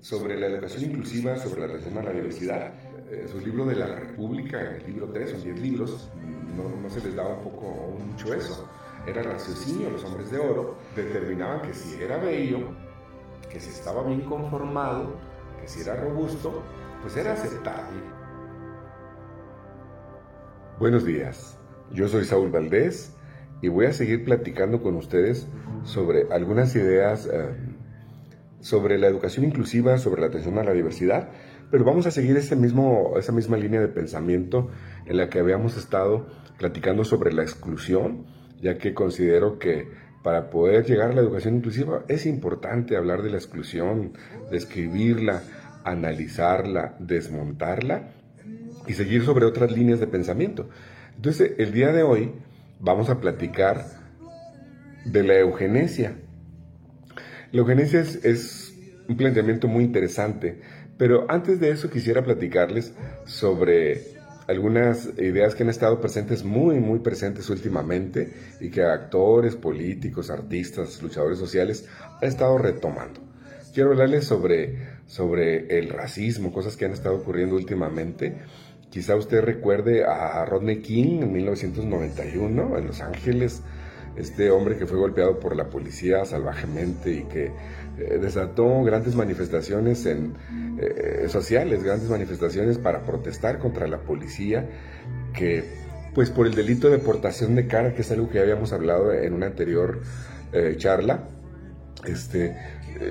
sobre la educación inclusiva, sobre la atención a la diversidad. Eh, su libro de la República, el libro 3, son 10 libros, no, no se les daba un poco mucho eso. Era raciocinio, los hombres de oro determinaban que si era bello, que si estaba bien conformado, que si era robusto, pues era aceptable. Buenos días, yo soy Saúl Valdés y voy a seguir platicando con ustedes sobre algunas ideas eh, sobre la educación inclusiva, sobre la atención a la diversidad, pero vamos a seguir ese mismo, esa misma línea de pensamiento en la que habíamos estado platicando sobre la exclusión, ya que considero que para poder llegar a la educación inclusiva es importante hablar de la exclusión, describirla, analizarla, desmontarla y seguir sobre otras líneas de pensamiento. Entonces, el día de hoy vamos a platicar de la eugenesia. La eugenesia es, un planteamiento muy interesante, pero antes de eso quisiera platicarles sobre algunas ideas que han estado presentes, muy, muy presentes últimamente y que actores, políticos, artistas, luchadores sociales han estado retomando. Quiero hablarles sobre, sobre el racismo, cosas que han estado ocurriendo últimamente. Quizá usted recuerde a Rodney King en 1991 en Los Ángeles, este hombre que fue golpeado por la policía salvajemente y que eh, desató grandes manifestaciones en, eh, sociales, grandes manifestaciones para protestar contra la policía, que pues por el delito de portación de cara, que es algo que habíamos hablado en una anterior eh, charla, este,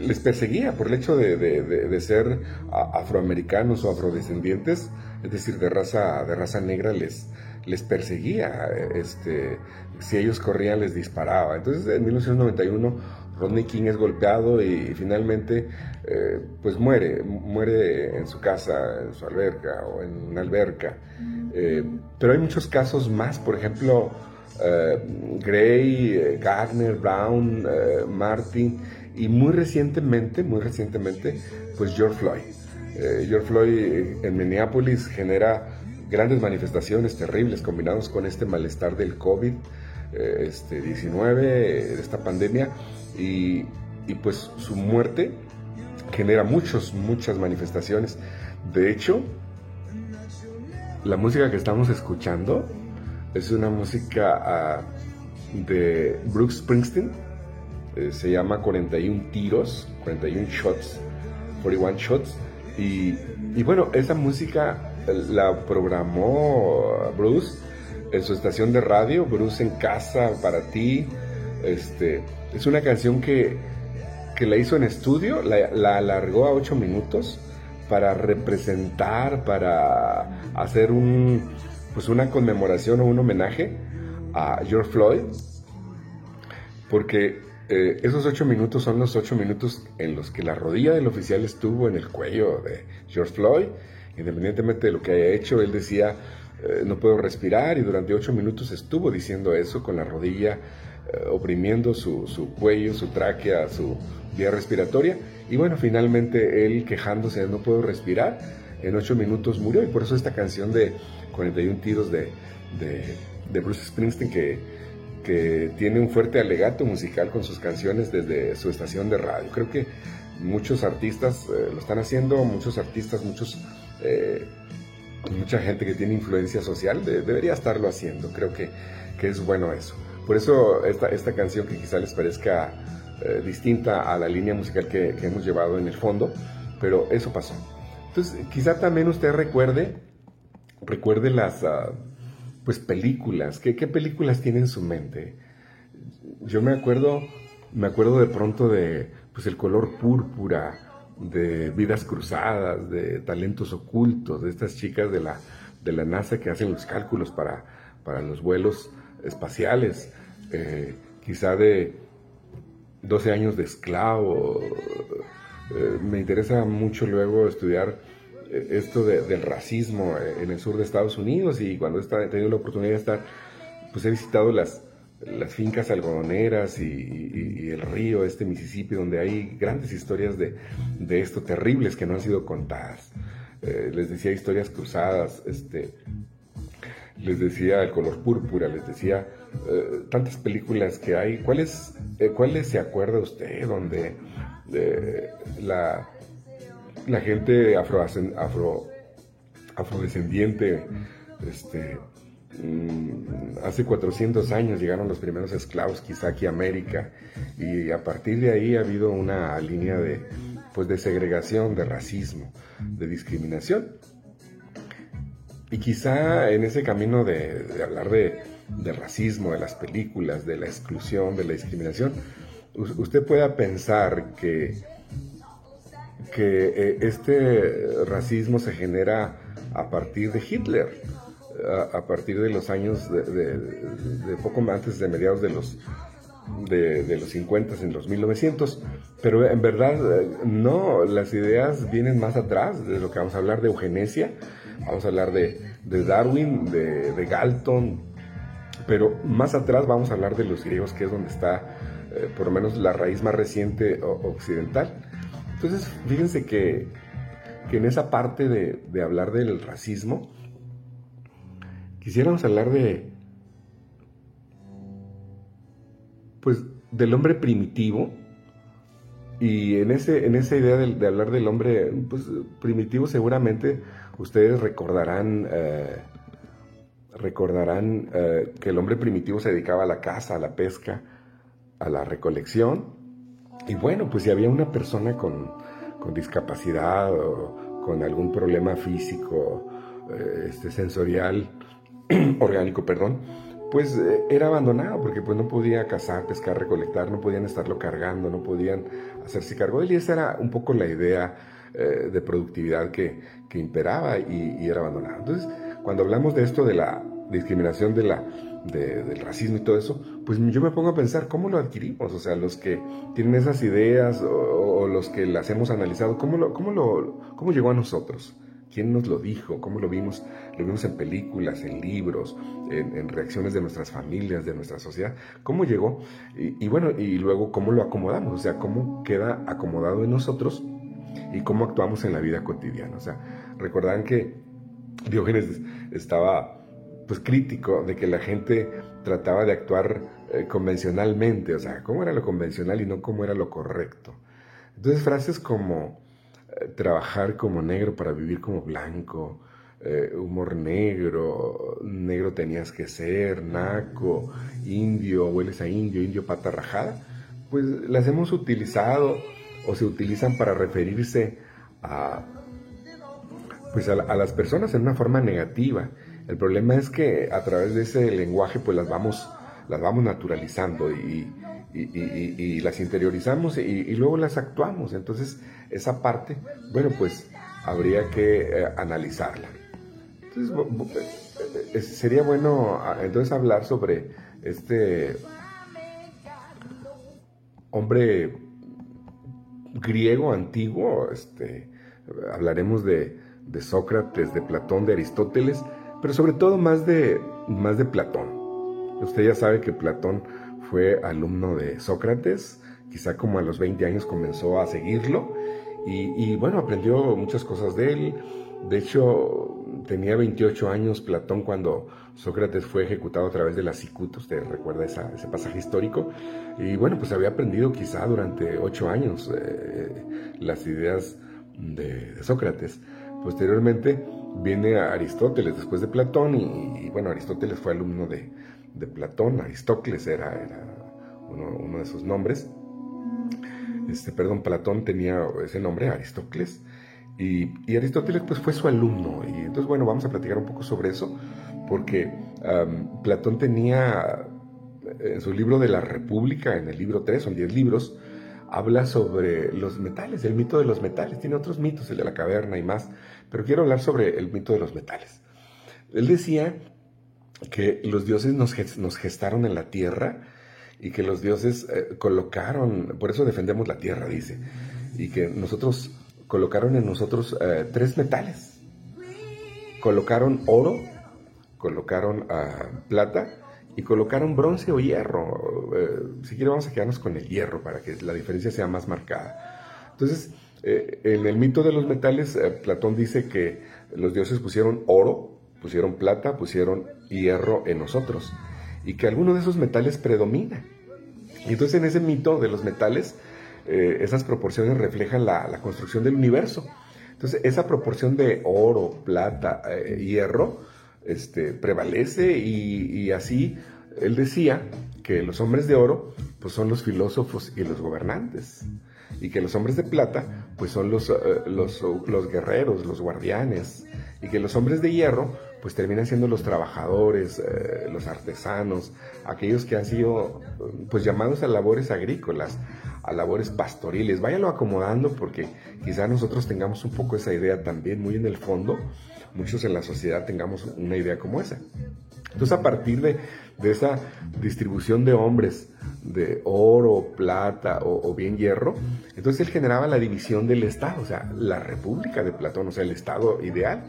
les perseguía por el hecho de, de ser afroamericanos o afrodescendientes, es decir, de raza, de raza negra, les, les perseguía, este, si ellos corrían les disparaba. Entonces en 1991 Rodney King es golpeado y finalmente eh, pues muere, muere en su casa, en su alberca o en una alberca. Eh, pero hay muchos casos más, por ejemplo, eh, Gray, Gardner, Brown, Martin y muy recientemente, muy recientemente, pues George Floyd. George Floyd en Minneapolis genera grandes manifestaciones terribles combinados con este malestar del COVID. Este, 19, de esta pandemia, y, pues su muerte genera muchos, muchas manifestaciones. De hecho, la música que estamos escuchando es una música ah, de Brooks Springsteen, eh, se llama 41 tiros, 41 shots, 41 shots, y, y bueno, esa música la programó Bruce en su estación de radio, Bruce en casa para ti. Este, es una canción que, que la hizo en estudio, la, alargó a ocho minutos para representar, para hacer un, pues una conmemoración o un homenaje a George Floyd, porque eh, esos ocho minutos son los ocho minutos en los que la rodilla del oficial estuvo en el cuello de George Floyd, independientemente de lo que haya hecho, él decía, eh, no puedo respirar y durante ocho minutos estuvo diciendo eso con la rodilla eh, oprimiendo su, su, cuello, su tráquea, su vía respiratoria y bueno, finalmente él quejándose de no puedo respirar, en ocho minutos murió y por eso esta canción de 41 tiros de, de, Bruce Springsteen que, que tiene un fuerte alegato musical con sus canciones desde su estación de radio. Creo que muchos artistas eh, lo están haciendo, muchos artistas, muchos mucha gente que tiene influencia social debería estarlo haciendo. Creo que, que, es bueno eso. Por eso esta, esta canción que quizá les parezca eh, distinta a la línea musical que, que, hemos llevado en el fondo, pero eso pasó. Entonces, quizá también usted recuerde, recuerde las uh, pues películas. ¿Qué, ¿Qué películas tiene en su mente? Yo me acuerdo, me acuerdo de pronto de pues el color púrpura, de vidas cruzadas, de talentos ocultos, de estas chicas de la, de la NASA que hacen los cálculos para, para los vuelos espaciales, eh, quizá de 12 años de esclavo. Eh, me interesa mucho luego estudiar eh, esto del racismo en el sur de Estados Unidos y cuando he tenido la oportunidad de estar, pues he visitado las, las fincas algodoneras y, el río, este Mississippi, donde hay grandes historias de, esto, terribles que no han sido contadas. Eh, les decía historias cruzadas, este, les decía el color púrpura, les decía eh, tantas películas que hay. ¿Cuáles, eh, ¿Cuáles se acuerda usted donde la, la gente afro, afro, afrodescendiente, este, hace 400 años llegaron los primeros esclavos quizá aquí a América y a partir de ahí ha habido una línea de, pues, de segregación, de racismo, de discriminación. Y quizá en ese camino de, hablar de, racismo, de las películas, de la exclusión, de la discriminación, usted pueda pensar que, que eh, este racismo se genera a partir de Hitler, a, partir de los años de, poco antes de mediados de los de, los 50 en los 1900, pero en verdad eh, no, las ideas vienen más atrás de lo que vamos a hablar de eugenesia, vamos a hablar de, Darwin, de, Galton, pero más atrás vamos a hablar de los griegos, que es donde está eh, por lo menos la raíz más reciente occidental. Entonces, fíjense que, en esa parte de, de hablar del racismo, quisiéramos hablar de, pues, del hombre primitivo, y en, ese, en esa idea de, hablar del hombre pues, primitivo, seguramente ustedes recordarán, eh, recordarán eh, que el hombre primitivo se dedicaba a la caza, a la pesca, a la recolección. Y bueno, pues si había una persona con, discapacidad o con algún problema físico, eh, este, sensorial, orgánico, perdón, pues eh, era abandonado porque pues no podía cazar, pescar, recolectar, no podían estarlo cargando, no podían hacerse cargo de él y esa era un poco la idea eh, de productividad que, imperaba y, era abandonado. Entonces, cuando hablamos de esto de la discriminación de la, del racismo y todo eso, pues yo me pongo a pensar cómo lo adquirimos, o sea, los que tienen esas ideas o, los que las hemos analizado, ¿cómo, lo, cómo, lo, cómo llegó a nosotros? ¿Quién nos lo dijo? ¿Cómo lo vimos? Lo vimos en películas, en libros, en, reacciones de nuestras familias, de nuestra sociedad. ¿Cómo llegó? Y, bueno, y luego cómo lo acomodamos, o sea, cómo queda acomodado en nosotros y cómo actuamos en la vida cotidiana. O sea, recordarán que Diógenes estaba pues crítico de que la gente trataba de actuar eh, convencionalmente, o sea, cómo era lo convencional y no cómo era lo correcto. Entonces frases como trabajar como negro para vivir como blanco, eh, humor negro, negro tenías que ser, naco, indio, hueles a indio, indio pata rajada, pues las hemos utilizado o se utilizan para referirse a, pues a, las personas en una forma negativa. El problema es que a través de ese lenguaje pues las vamos, las vamos naturalizando y, y, las interiorizamos y, luego las actuamos. Entonces, esa parte, bueno, pues habría que eh, analizarla. Entonces, eh, sería bueno ah, entonces hablar sobre este hombre griego antiguo, este, hablaremos de, de, Sócrates, de Platón, de Aristóteles, pero sobre todo más de, más de Platón. Usted ya sabe que Platón fue alumno de Sócrates, quizá como a los 20 años comenzó a seguirlo y, bueno, aprendió muchas cosas de él. De hecho, tenía 28 años Platón cuando Sócrates fue ejecutado a través de la cicuta, usted recuerda ese pasaje histórico, y bueno, pues había aprendido quizá durante 8 años eh, las ideas de, Sócrates. Posteriormente viene Aristóteles después de Platón y bueno, Aristóteles fue alumno de, de Platón, Aristócles era, era uno, de sus nombres. Este, perdón, Platón tenía ese nombre, Aristóteles, y, Aristóteles pues fue su alumno. Y entonces, bueno, vamos a platicar un poco sobre eso, porque Platón tenía en su libro de la República, en el libro 3, son 10 libros, habla sobre los metales, el mito de los metales. Tiene otros mitos, el de la caverna y más, pero quiero hablar sobre el mito de los metales. Él decía que los dioses nos, gestaron en la tierra y que los dioses eh, colocaron, por eso defendemos la tierra, dice, y que nosotros colocaron en nosotros eh, tres metales. Colocaron oro, colocaron ah, plata y colocaron bronce o hierro. Eh, si quiere vamos a quedarnos con el hierro para que la diferencia sea más marcada. Entonces, en el mito de los metales, Platón dice que los dioses pusieron oro, pusieron plata, pusieron hierro en nosotros y que alguno de esos metales predomina. Y entonces en ese mito de los metales, eh, esas proporciones reflejan la, construcción del universo. Entonces, esa proporción de oro, plata, eh, hierro, este, prevalece y, así él decía que los hombres de oro pues son los filósofos y los gobernantes y que los hombres de plata pues son los, eh, los, los, guerreros, los guardianes y que los hombres de hierro pues terminan siendo los trabajadores, eh, los artesanos, aquellos que han sido pues llamados a labores agrícolas, a labores pastoriles. Váyalo acomodando porque quizá nosotros tengamos un poco esa idea también muy en el fondo, muchos en la sociedad tengamos una idea como esa. Entonces a partir de, esa distribución de hombres, de oro, plata o, bien hierro, entonces él generaba la división del Estado, o sea, la república de Platón, o sea, el Estado ideal.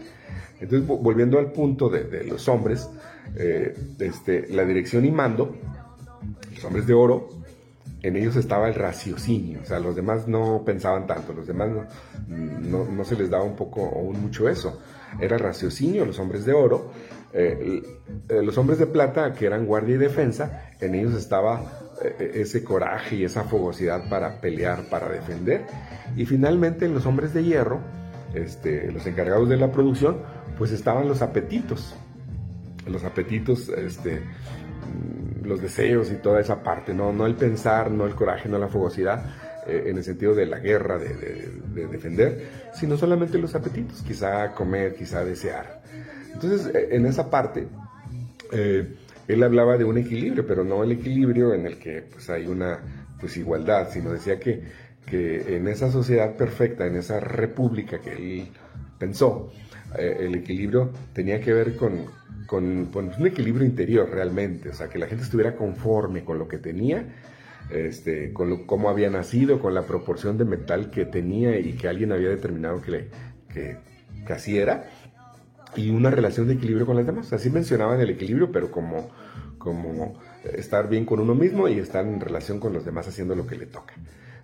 Entonces, volviendo al punto de, los hombres, eh, este, la dirección y mando, los hombres de oro, en ellos estaba el raciocinio, o sea, los demás no pensaban tanto, los demás no, se les daba un poco o mucho eso. Era el raciocinio, los hombres de oro, eh, eh, los hombres de plata, que eran guardia y defensa, en ellos estaba ese coraje y esa fogosidad para pelear, para defender. Y finalmente en los hombres de hierro, este, los encargados de la producción, pues estaban los apetitos. Los apetitos, este, mm, los deseos y toda esa parte, ¿no? no el pensar, no el coraje, no la fogosidad, eh, en el sentido de la guerra, de, defender, sino solamente los apetitos, quizá comer, quizá desear. Entonces, eh, en esa parte, eh, él hablaba de un equilibrio, pero no el equilibrio en el que pues, hay una pues, igualdad, sino decía que, que en esa sociedad perfecta, en esa república que él pensó, eh, el equilibrio tenía que ver con, con, un equilibrio interior realmente, o sea, que la gente estuviera conforme con lo que tenía, este, con cómo había nacido, con la proporción de metal que tenía y que alguien había determinado que, le, que, que así era, y una relación de equilibrio con las demás. Así mencionaban el equilibrio, pero como, como estar bien con uno mismo y estar en relación con los demás haciendo lo que le toca.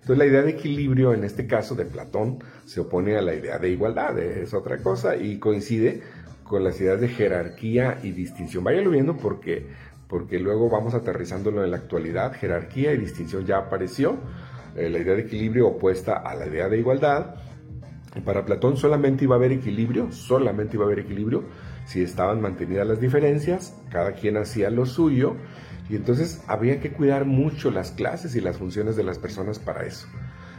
Entonces la idea de equilibrio en este caso de Platón se opone a la idea de igualdad, es otra cosa y coincide con las ideas de jerarquía y distinción. Váyalo viendo porque, porque luego vamos aterrizándolo en la actualidad. Jerarquía y distinción ya apareció. Eh, la idea de equilibrio opuesta a la idea de igualdad. Para Platón solamente iba a haber equilibrio, solamente iba a haber equilibrio si estaban mantenidas las diferencias, cada quien hacía lo suyo y entonces había que cuidar mucho las clases y las funciones de las personas para eso.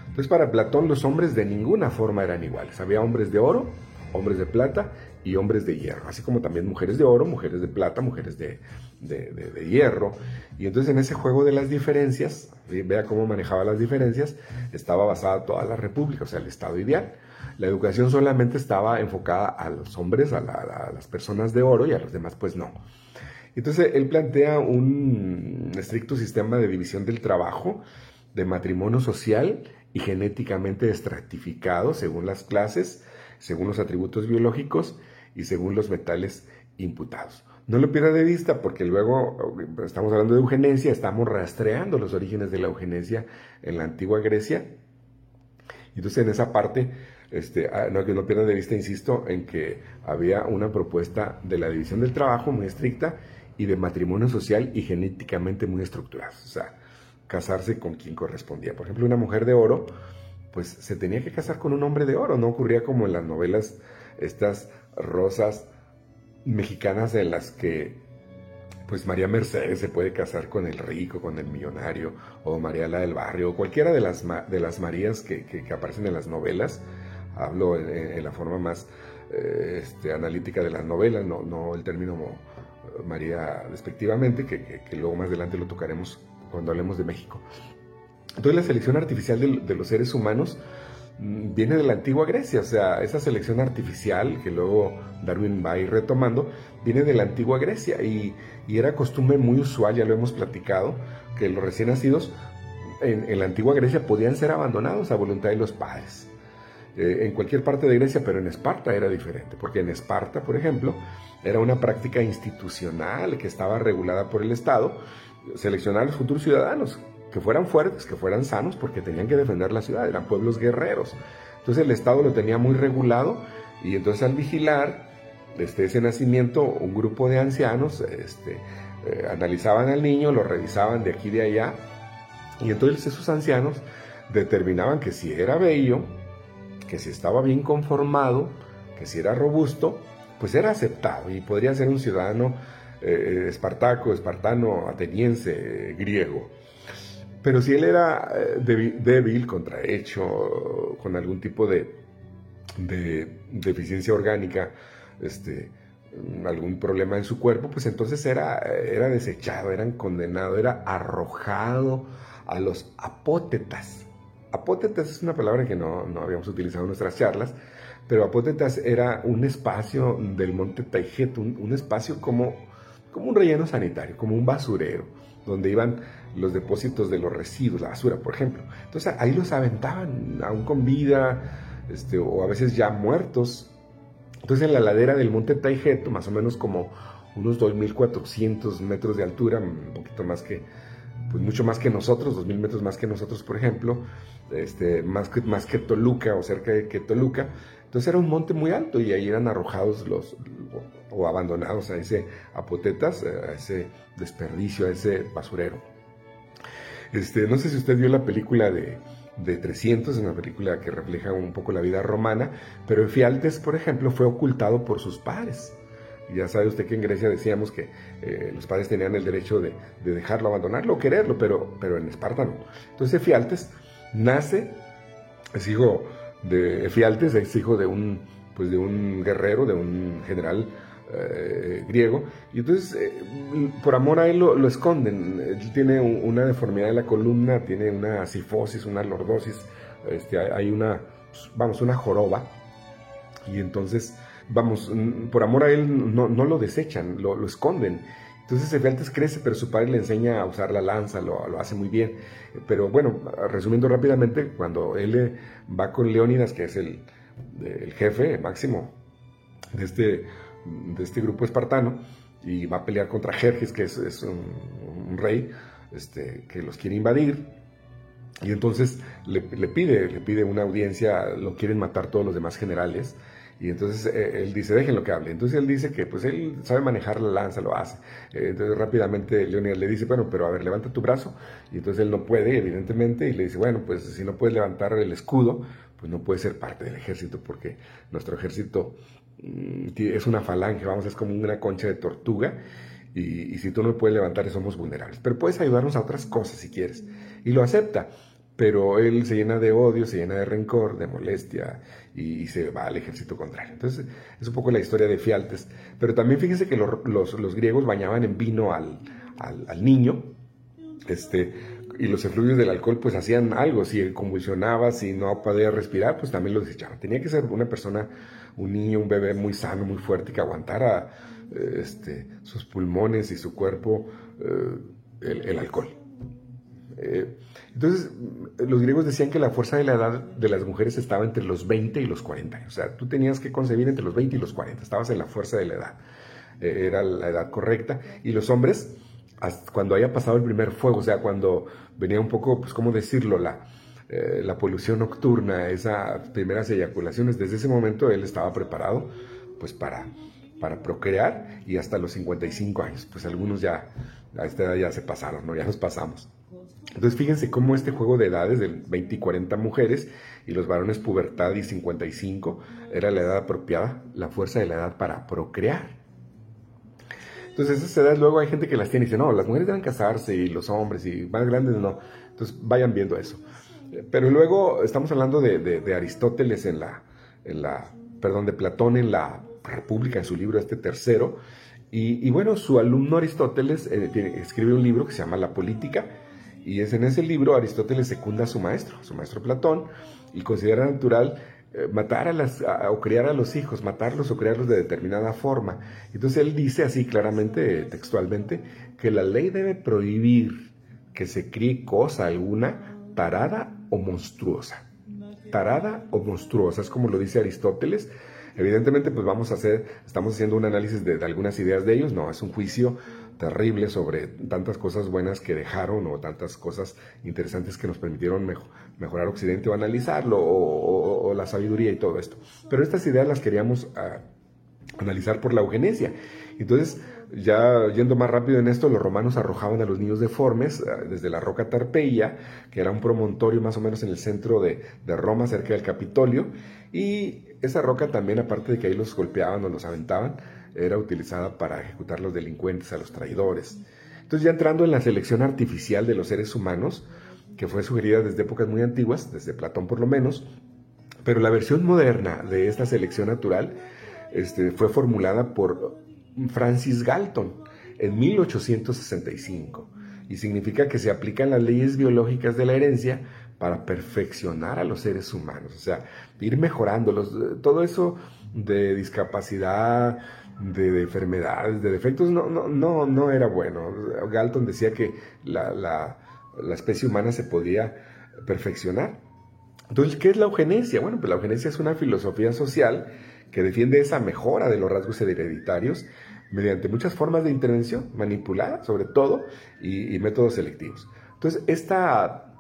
Entonces para Platón los hombres de ninguna forma eran iguales. Había hombres de oro, hombres de plata y hombres de hierro, así como también mujeres de oro, mujeres de plata, mujeres de, de, hierro. Y entonces en ese juego de las diferencias, vea cómo manejaba las diferencias, estaba basada toda la república, o sea, el estado ideal. La educación solamente estaba enfocada a los hombres, a, las personas de oro y a los demás pues no. Entonces él plantea un estricto sistema de división del trabajo, de matrimonio social y genéticamente estratificado según las clases, según los atributos biológicos y según los metales imputados. No lo pierda de vista porque luego estamos hablando de eugenesia, estamos rastreando los orígenes de la eugenesia en la antigua Grecia. Entonces en esa parte, este, ah, no que no pierda de vista, insisto, en que había una propuesta de la división del trabajo muy estricta y de matrimonio social y genéticamente muy estructurados. O sea, casarse con quien correspondía. Por ejemplo, una mujer de oro, pues se tenía que casar con un hombre de oro. No ocurría como en las novelas, estas rosas mexicanas en las que pues María Mercedes se puede casar con el rico, con el millonario, o María la del barrio, o cualquiera de las, de las Marías que, que, aparecen en las novelas. Hablo en, la forma más eh, este, analítica de las novelas, no, no el término María despectivamente, que, luego más adelante lo tocaremos cuando hablemos de México. Entonces la selección artificial de, los seres humanos mm, viene de la antigua Grecia, o sea, esa selección artificial que luego Darwin va a ir retomando, viene de la antigua Grecia y, era costumbre muy usual, ya lo hemos platicado, que los recién nacidos en, la antigua Grecia podían ser abandonados a voluntad de los padres. Eh, en cualquier parte de Grecia, pero en Esparta era diferente, porque en Esparta, por ejemplo, era una práctica institucional que estaba regulada por el Estado, seleccionar a los futuros ciudadanos, que fueran fuertes, que fueran sanos, porque tenían que defender la ciudad, eran pueblos guerreros. Entonces el Estado lo tenía muy regulado y entonces al vigilar desde ese nacimiento un grupo de ancianos este, eh, analizaban al niño, lo revisaban de aquí y de allá y entonces esos ancianos determinaban que si era bello, que si estaba bien conformado, que si era robusto, pues era aceptado y podría ser un ciudadano eh, espartaco, espartano, ateniense, griego. Pero si él era eh, débil, contrahecho, con algún tipo de, de deficiencia orgánica, este, algún problema en su cuerpo, pues entonces era, era desechado, era condenado, era arrojado a los apótetas. Apótetas es una palabra que no, no habíamos utilizado en nuestras charlas, pero Apótetas era un espacio del monte Taijet, un, espacio como, como un relleno sanitario, como un basurero, donde iban los depósitos de los residuos, la basura, por ejemplo. Entonces ahí los aventaban, aún con vida, este, o a veces ya muertos. Entonces en la ladera del monte Taijeto, más o menos como unos 2.400 metros de altura, un poquito más que, pues mucho más que nosotros, 2.000 metros más que nosotros, por ejemplo, este, más, que, más que Toluca o cerca de que Toluca, entonces era un monte muy alto y ahí eran arrojados los o abandonados a ese apotetas, a ese desperdicio, a ese basurero. Este, no sé si usted vio la película de, de 300, una película que refleja un poco la vida romana, pero Efialtes, por ejemplo, fue ocultado por sus padres. Ya sabe usted que en Grecia decíamos que eh, los padres tenían el derecho de, dejarlo, abandonarlo o quererlo, pero, pero en Esparta no. Entonces Efialtes nace, es hijo de Efialtes, es hijo de un, pues de un guerrero, de un general eh, griego, y entonces eh, por amor a él lo, esconden. Él tiene una deformidad de la columna, tiene una sifosis, una lordosis, este, hay una, vamos, una joroba, y entonces, vamos, por amor a él no, lo desechan, lo, esconden. Entonces Efialtes crece, pero su padre le enseña a usar la lanza, lo, lo hace muy bien. Pero bueno, resumiendo rápidamente, cuando él eh, va con Leónidas, que es el, el jefe máximo de este, de este grupo espartano, y va a pelear contra Jerjes, que es, un, rey este, que los quiere invadir, y entonces le, le, pide, le pide una audiencia, lo quieren matar todos los demás generales, y entonces eh, él dice, déjenlo que hable. Entonces él dice que pues él sabe manejar la lanza, lo hace. Eh, entonces rápidamente Leonidas le dice, bueno, pero a ver, levanta tu brazo. Y entonces él no puede, evidentemente, y le dice, bueno, pues si no puedes levantar el escudo, pues no puedes ser parte del ejército, porque nuestro ejército mm, es una falange, vamos, es como una concha de tortuga. Y, y si tú no puedes levantar, somos vulnerables. Pero puedes ayudarnos a otras cosas si quieres. Y lo acepta pero él se llena de odio, se llena de rencor, de molestia y, se va al ejército contrario. Entonces es un poco la historia de Fialtes. Pero también fíjense que los, griegos bañaban en vino al, niño este, y los efluvios del alcohol pues hacían algo. Si convulsionaba, si no podía respirar, pues también lo desechaban. Tenía que ser una persona, un niño, un bebé muy sano, muy fuerte, que aguantara este, sus pulmones y su cuerpo eh, el, alcohol. Eh, entonces, los griegos decían que la fuerza de la edad de las mujeres estaba entre los 20 y los 40 años. O sea, tú tenías que concebir entre los 20 y los 40. Estabas en la fuerza de la edad. Eh, era la edad correcta. Y los hombres, cuando haya pasado el primer fuego, o sea, cuando venía un poco, pues, ¿cómo decirlo? La, eh, la polución nocturna, esas primeras eyaculaciones, desde ese momento él estaba preparado, pues, para, para procrear y hasta los 55 años. Pues algunos ya, a esta edad ya se pasaron, ¿no? Ya nos pasamos. Entonces fíjense cómo este juego de edades de 20 y 40 mujeres y los varones pubertad y 55 era la edad apropiada, la fuerza de la edad para procrear. Entonces esas edades luego hay gente que las tiene y dice, no, las mujeres deben casarse y los hombres y más grandes no. Entonces vayan viendo eso. Pero luego estamos hablando de, Aristóteles en la, en la, perdón, de Platón en la República, en su libro este tercero. Y, bueno, su alumno Aristóteles eh, escribe un libro que se llama La Política y es en ese libro Aristóteles secunda a su maestro, su maestro Platón, y considera natural eh, matar a las, o criar a los hijos, matarlos o criarlos de determinada forma. Entonces él dice así claramente, textualmente, que la ley debe prohibir que se críe cosa alguna tarada o monstruosa. Tarada o monstruosa, es como lo dice Aristóteles. Evidentemente, pues vamos a hacer, estamos haciendo un análisis de algunas ideas de ellos, no, es un juicio terrible sobre tantas cosas buenas que dejaron o tantas cosas interesantes que nos permitieron mejorar Occidente o analizarlo o, la sabiduría y todo esto. Pero estas ideas las queríamos ah, analizar por la eugenesia. Entonces, ya yendo más rápido en esto, los romanos arrojaban a los niños deformes eh, desde la roca Tarpeia, que era un promontorio más o menos en el centro de, de, Roma, cerca del Capitolio, y esa roca también, aparte de que ahí los golpeaban o los aventaban, era utilizada para ejecutar a los delincuentes, a los traidores. Entonces ya entrando en la selección artificial de los seres humanos, que fue sugerida desde épocas muy antiguas, desde Platón por lo menos, pero la versión moderna de esta selección natural este, fue formulada por Francis Galton en 1865 y significa que se aplican las leyes biológicas de la herencia para perfeccionar a los seres humanos, o sea, ir mejorándolos, todo eso de discapacidad, de, enfermedades, de defectos, no, no, no, no era bueno. Galton decía que la, la, especie humana se podía perfeccionar. Entonces, ¿qué es la eugenesia? Bueno, pues la eugenesia es una filosofía social que defiende esa mejora de los rasgos hereditarios mediante muchas formas de intervención, manipulada sobre todo, y, métodos selectivos. Entonces, esta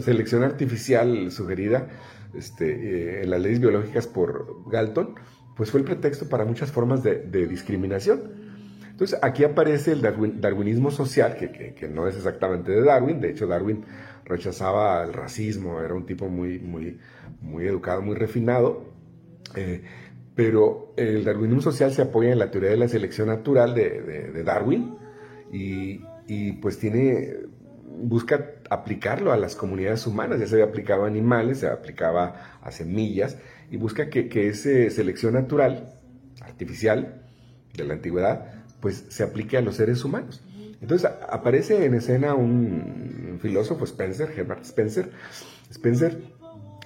selección artificial sugerida este, eh, en las leyes biológicas por Galton, pues fue el pretexto para muchas formas de, discriminación. Entonces, aquí aparece el darwinismo social, que, no es exactamente de Darwin, de hecho Darwin rechazaba el racismo, era un tipo muy, muy, educado, muy refinado, eh, pero el darwinismo social se apoya en la teoría de la selección natural de, Darwin y, pues tiene, busca aplicarlo a las comunidades humanas, ya se había aplicado a animales, se aplicaba a semillas y busca que, que esa selección natural, artificial, de la antigüedad, pues se aplique a los seres humanos. Entonces aparece en escena un filósofo, Spencer, Herbert Spencer. Spencer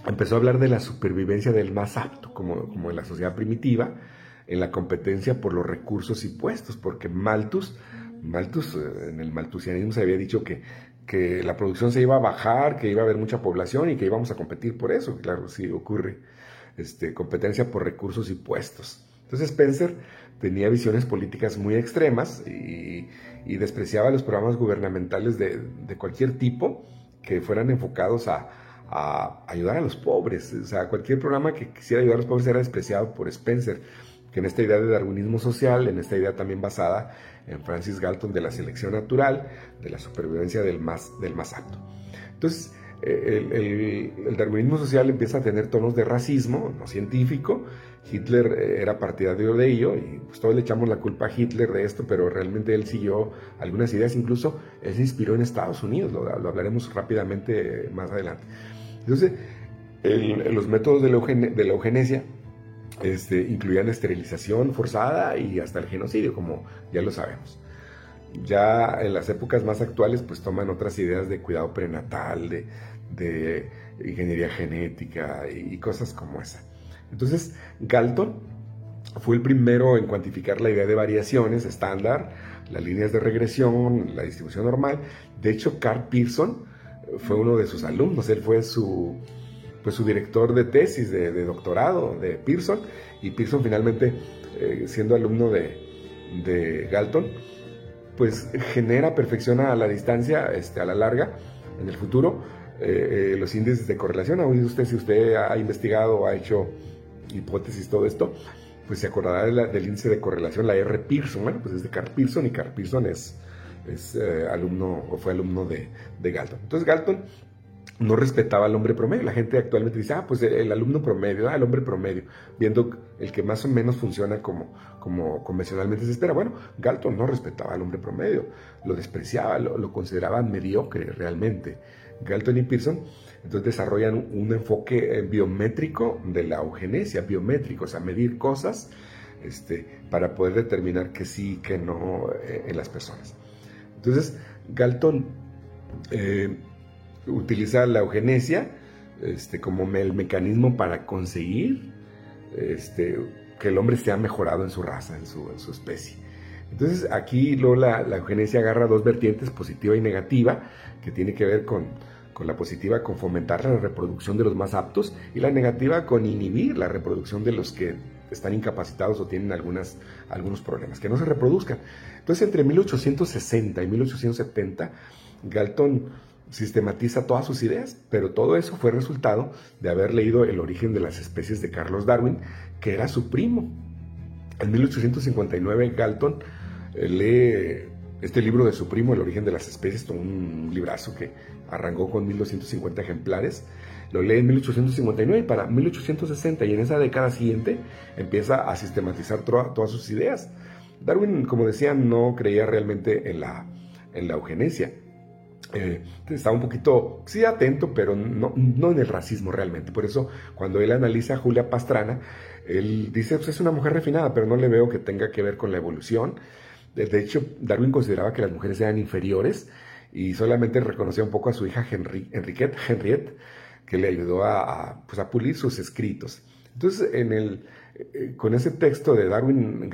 empezó a hablar de la supervivencia del más apto, como, como en la sociedad primitiva, en la competencia por los recursos y puestos, porque Malthus, Malthus eh, en el malthusianismo se había dicho que, que la producción se iba a bajar, que iba a haber mucha población y que íbamos a competir por eso. Claro, sí ocurre este, competencia por recursos y puestos. Entonces Spencer tenía visiones políticas muy extremas y, y despreciaba los programas gubernamentales de, de cualquier tipo que fueran enfocados a, a ayudar a los pobres. O sea, cualquier programa que quisiera ayudar a los pobres era despreciado por Spencer, que en esta idea de darwinismo social, en esta idea también basada en Francis Galton de la selección natural, de la supervivencia del más, del más apto. Entonces, el, darwinismo social empieza a tener tonos de racismo, no científico. Hitler eh, era partidario de ello y pues todos le echamos la culpa a Hitler de esto, pero realmente él siguió algunas ideas, incluso él se inspiró en Estados Unidos, lo, hablaremos rápidamente más adelante. Entonces, los métodos de la, eugenesia este, incluían esterilización forzada y hasta el genocidio, como ya lo sabemos. Ya en las épocas más actuales, pues toman otras ideas de cuidado prenatal, de, ingeniería genética y, cosas como esa. Entonces, Galton fue el primero en cuantificar la idea de variaciones estándar, las líneas de regresión, la distribución normal. De hecho, Carl Pearson fue uno de sus alumnos, él fue su, pues, su director de tesis, de, doctorado de Pearson, y Pearson finalmente, eh, siendo alumno de, de, Galton, pues genera, perfecciona a la distancia, este, a la larga, en el futuro, eh, eh, los índices de correlación. ¿Ha oído usted, si usted ha investigado, ha hecho hipótesis, todo esto? Pues se acordará del índice de correlación, la R. Pearson. Bueno, pues es de Carl Pearson y Carl Pearson es es eh, alumno o fue alumno de, Galton. Entonces Galton no respetaba al hombre promedio. La gente actualmente dice, ah, pues el, alumno promedio, ah, el hombre promedio, viendo el que más o menos funciona como, como convencionalmente se espera. Bueno, Galton no respetaba al hombre promedio, lo despreciaba, lo, consideraba mediocre realmente. Galton y Pearson entonces desarrollan un enfoque eh, biométrico de la eugenesia, biométrico, o sea, medir cosas este, para poder determinar que sí, que no eh, en las personas. Entonces, Galton eh, utiliza la eugenesia este, como el mecanismo para conseguir este, que el hombre sea mejorado en su raza, en su, especie. Entonces, aquí la, eugenesia agarra dos vertientes, positiva y negativa, que tiene que ver con, con la positiva con fomentar la reproducción de los más aptos y la negativa con inhibir la reproducción de los que están incapacitados o tienen algunas, algunos problemas, que no se reproduzcan. Entonces, entre 1860 y 1870, Galton sistematiza todas sus ideas, pero todo eso fue resultado de haber leído El origen de las especies de Carlos Darwin, que era su primo. En 1859 Galton eh, lee este libro de su primo, El origen de las especies, un librazo que arrancó con 1250 ejemplares. Lo lee en 1859 y para 1860 y en esa década siguiente empieza a sistematizar todas sus ideas. Darwin, como decía, no creía realmente en la, en la eugenesia. Eh, estaba un poquito, sí, atento, pero no, no, en el racismo realmente. Por eso, cuando él analiza a Julia Pastrana, él dice, pues es una mujer refinada, pero no le veo que tenga que ver con la evolución. De hecho, Darwin consideraba que las mujeres eran inferiores y solamente reconocía un poco a su hija Henriette, Henriette, que le ayudó a, pues, a pulir sus escritos. Entonces, en el, eh, con ese texto de Darwin,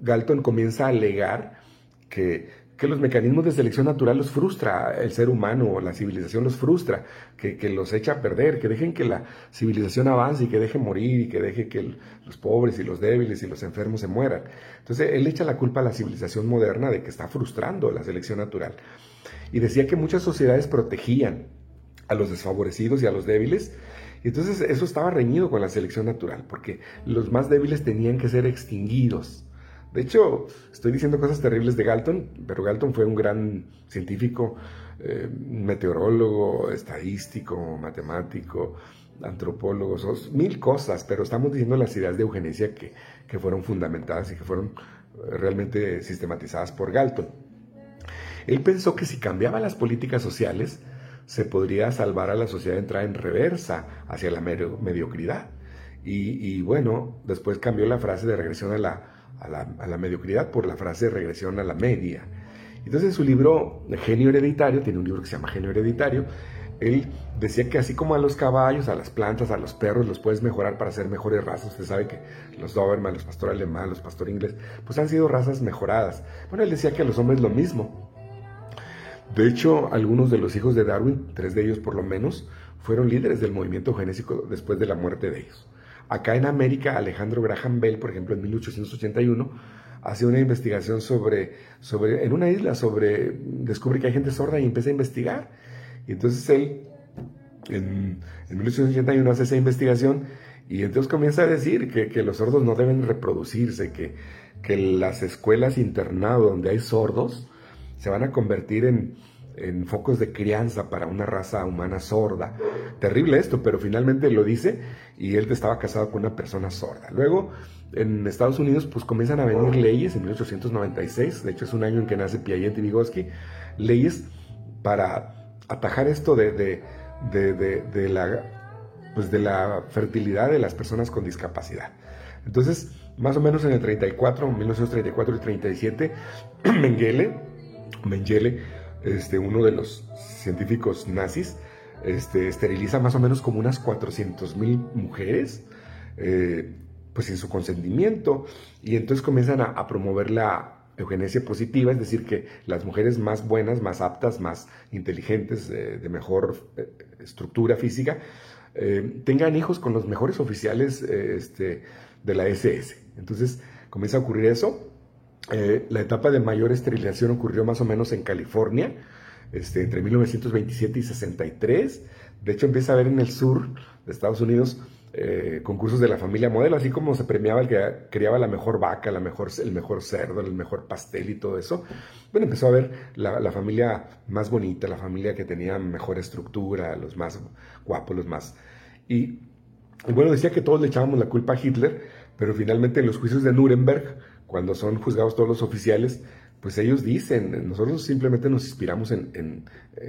Galton comienza a alegar que que los mecanismos de selección natural los frustra, el ser humano, la civilización los frustra, que, los echa a perder, que dejen que la civilización avance y que deje morir y que deje que los pobres y los débiles y los enfermos se mueran. Entonces él echa la culpa a la civilización moderna de que está frustrando la selección natural. Y decía que muchas sociedades protegían a los desfavorecidos y a los débiles, y entonces eso estaba reñido con la selección natural, porque los más débiles tenían que ser extinguidos de hecho, estoy diciendo cosas terribles de Galton, pero Galton fue un gran científico, eh, meteorólogo, estadístico, matemático, antropólogo, mil cosas, pero estamos diciendo las ideas de eugenesia que, que fueron fundamentadas y que fueron eh, realmente sistematizadas por Galton. Él pensó que si cambiaba las políticas sociales, se podría salvar a la sociedad de entrar en reversa hacia la mediocridad. Y, bueno, después cambió la frase de regresión a la a la, mediocridad por la frase regresión a la media. Entonces en su libro Genio Hereditario, tiene un libro que se llama Genio Hereditario, él decía que así como a los caballos, a las plantas, a los perros, los puedes mejorar para ser mejores razas. Usted sabe que los Doberman, los pastor alemán, los pastor inglés, pues han sido razas mejoradas. Bueno, él decía que a los hombres lo mismo. De hecho, algunos de los hijos de Darwin, tres de ellos por lo menos, fueron líderes del movimiento genésico después de la muerte de ellos. Acá en América, Alejandro Graham Bell, por ejemplo, en 1881, hace una investigación sobre, sobre, en una isla, sobre, descubre que hay gente sorda y empieza a investigar. Y entonces él, en, 1881, hace esa investigación y entonces comienza a decir que, los sordos no deben reproducirse, que, que las escuelas internado donde hay sordos se van a convertir en, en focos de crianza para una raza humana sorda. Terrible esto, pero finalmente lo dice y él estaba casado con una persona sorda. Luego, en Estados Unidos, pues comienzan a venir leyes en 1896, de hecho es un año en que nace Piaget y Vygotsky, leyes para atajar esto de, de, la, pues de la fertilidad de las personas con discapacidad. Entonces, más o menos en el 34, 1934 y 37, Mengele, Mengele este, uno de los científicos nazis, este, esteriliza más o menos como unas 400 mil mujeres, eh, pues sin su consentimiento, y entonces comienzan a, promover la eugenesia positiva, es decir, que las mujeres más buenas, más aptas, más inteligentes, de mejor eh, estructura física, eh, tengan hijos con los mejores oficiales este, de la SS. Entonces comienza a ocurrir eso, eh, la etapa de mayor esterilización ocurrió más o menos en California, este, entre 1927 y 63. De hecho, empieza a haber en el sur de Estados Unidos eh, concursos de la familia modelo, así como se premiaba el que criaba la mejor vaca, la mejor, el mejor cerdo, el mejor pastel y todo eso. Bueno, empezó a ver la, familia más bonita, la familia que tenía mejor estructura, los más guapos, los más... Y, y bueno, decía que todos le echábamos la culpa a Hitler, pero finalmente en los juicios de Nuremberg cuando son juzgados todos los oficiales, pues ellos dicen, nosotros simplemente nos inspiramos en,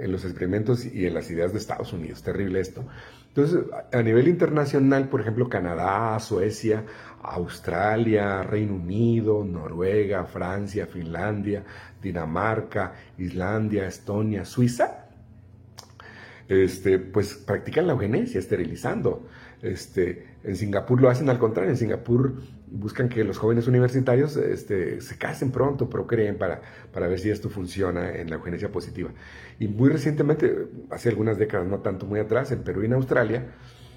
los experimentos y en las ideas de Estados Unidos. Terrible esto. Entonces, a nivel internacional, por ejemplo, Canadá, Suecia, Australia, Reino Unido, Noruega, Francia, Finlandia, Dinamarca, Islandia, Estonia, Suiza, este, pues practican la eugenesia, esterilizando. Este, en Singapur lo hacen al contrario, en Singapur buscan que los jóvenes universitarios este, se casen pronto, procreen para, para ver si esto funciona en la eugenesia positiva. Y muy recientemente, hace algunas décadas, no tanto muy atrás, en Perú y en Australia,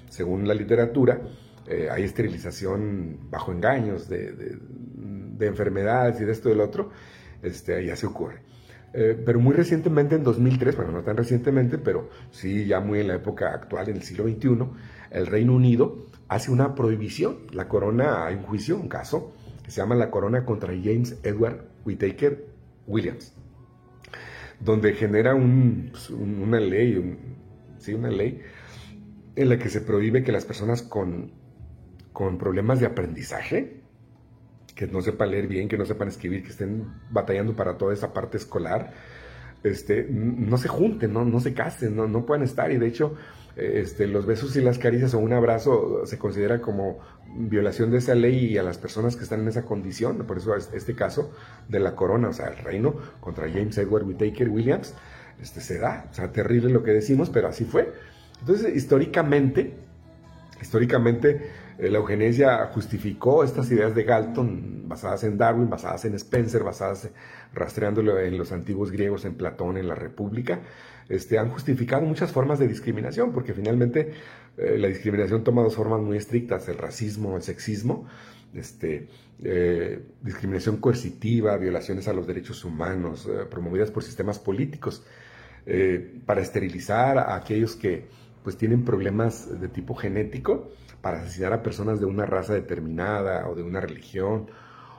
según la literatura, eh, hay esterilización bajo engaños de, enfermedades y de esto y del otro, este, ya se ocurre. Eh, pero muy recientemente, en 2003, bueno, no tan recientemente, pero sí ya muy en la época actual, en el siglo XXI, el Reino Unido hace una prohibición. La corona, hay un juicio, un caso, que se llama La Corona contra James Edward Whittaker Williams, donde genera pues, una ley, sí, una ley en la que se prohíbe que las personas con, con problemas de aprendizaje, que no sepan leer bien, que no sepan escribir, que estén batallando para toda esa parte escolar, este, no se junten, no, no se casen, no, no puedan estar. Y de hecho, este, los besos y las caricias o un abrazo se considera como violación de esa ley y a las personas que están en esa condición. Por eso este caso de la corona, o sea, el reino contra James Edward Whittaker Williams, este, se da. O sea, terrible lo que decimos, pero así fue. Entonces, históricamente, históricamente la eugenesia justificó estas ideas de Galton basadas en Darwin, basadas en Spencer, basadas rastreándolo en los antiguos griegos, en Platón, en la República, este, han justificado muchas formas de discriminación, porque finalmente eh, la discriminación toma dos formas muy estrictas, el racismo, el sexismo, este, eh, discriminación coercitiva, violaciones a los derechos humanos, promovidas por sistemas políticos, para esterilizar a aquellos que pues tienen problemas de tipo genético, para asesinar a personas de una raza determinada o de una religión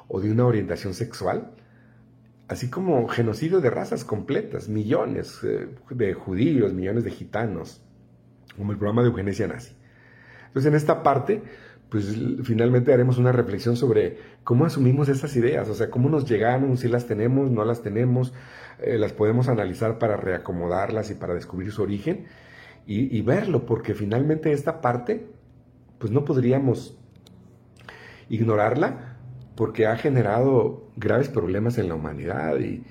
o de una orientación sexual, así como genocidio de razas completas, millones eh, de judíos, millones de gitanos, como el programa de eugenesia nazi. Entonces en esta parte, pues finalmente haremos una reflexión sobre cómo asumimos esas ideas, o sea, cómo nos llegaron, si las tenemos, no las tenemos, eh, las podemos analizar para reacomodarlas y para descubrir su origen y verlo, porque finalmente esta parte pues no podríamos ignorarla porque ha generado graves problemas en la humanidad y,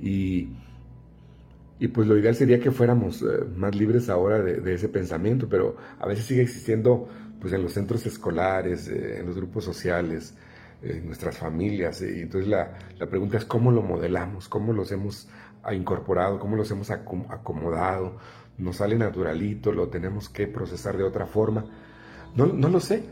y, pues lo ideal sería que fuéramos eh, más libres ahora de, ese pensamiento, pero a veces sigue existiendo pues en los centros escolares, eh, en los grupos sociales, en nuestras familias, y entonces la, la, pregunta es cómo lo modelamos, cómo los hemos incorporado, cómo los hemos acomodado, nos sale naturalito, lo tenemos que procesar de otra forma. No, no lo sé,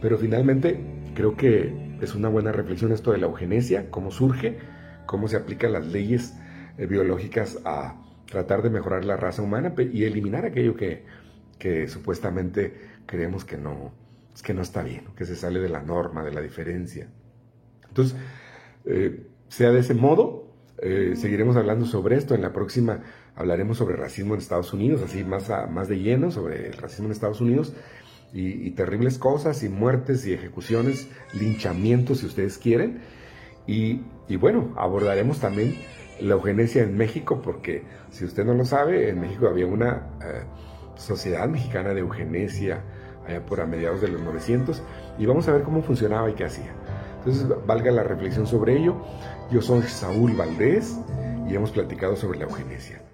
pero finalmente creo que es una buena reflexión esto de la eugenesia, cómo surge, cómo se aplican las leyes eh, biológicas a tratar de mejorar la raza humana y eliminar aquello que, que supuestamente creemos que no, que no está bien, que se sale de la norma, de la diferencia. Entonces, eh, sea de ese modo, eh, seguiremos hablando sobre esto. En la próxima hablaremos sobre racismo en Estados Unidos, así más, más de lleno sobre el racismo en Estados Unidos y, terribles cosas y muertes y ejecuciones, linchamientos si ustedes quieren. Y, bueno, abordaremos también la eugenesia en México porque si usted no lo sabe, en México había una eh, sociedad mexicana de eugenesia allá por a mediados de los 900 y vamos a ver cómo funcionaba y qué hacía. Entonces, valga la reflexión sobre ello. Yo soy Saúl Valdés y hemos platicado sobre la eugenesia.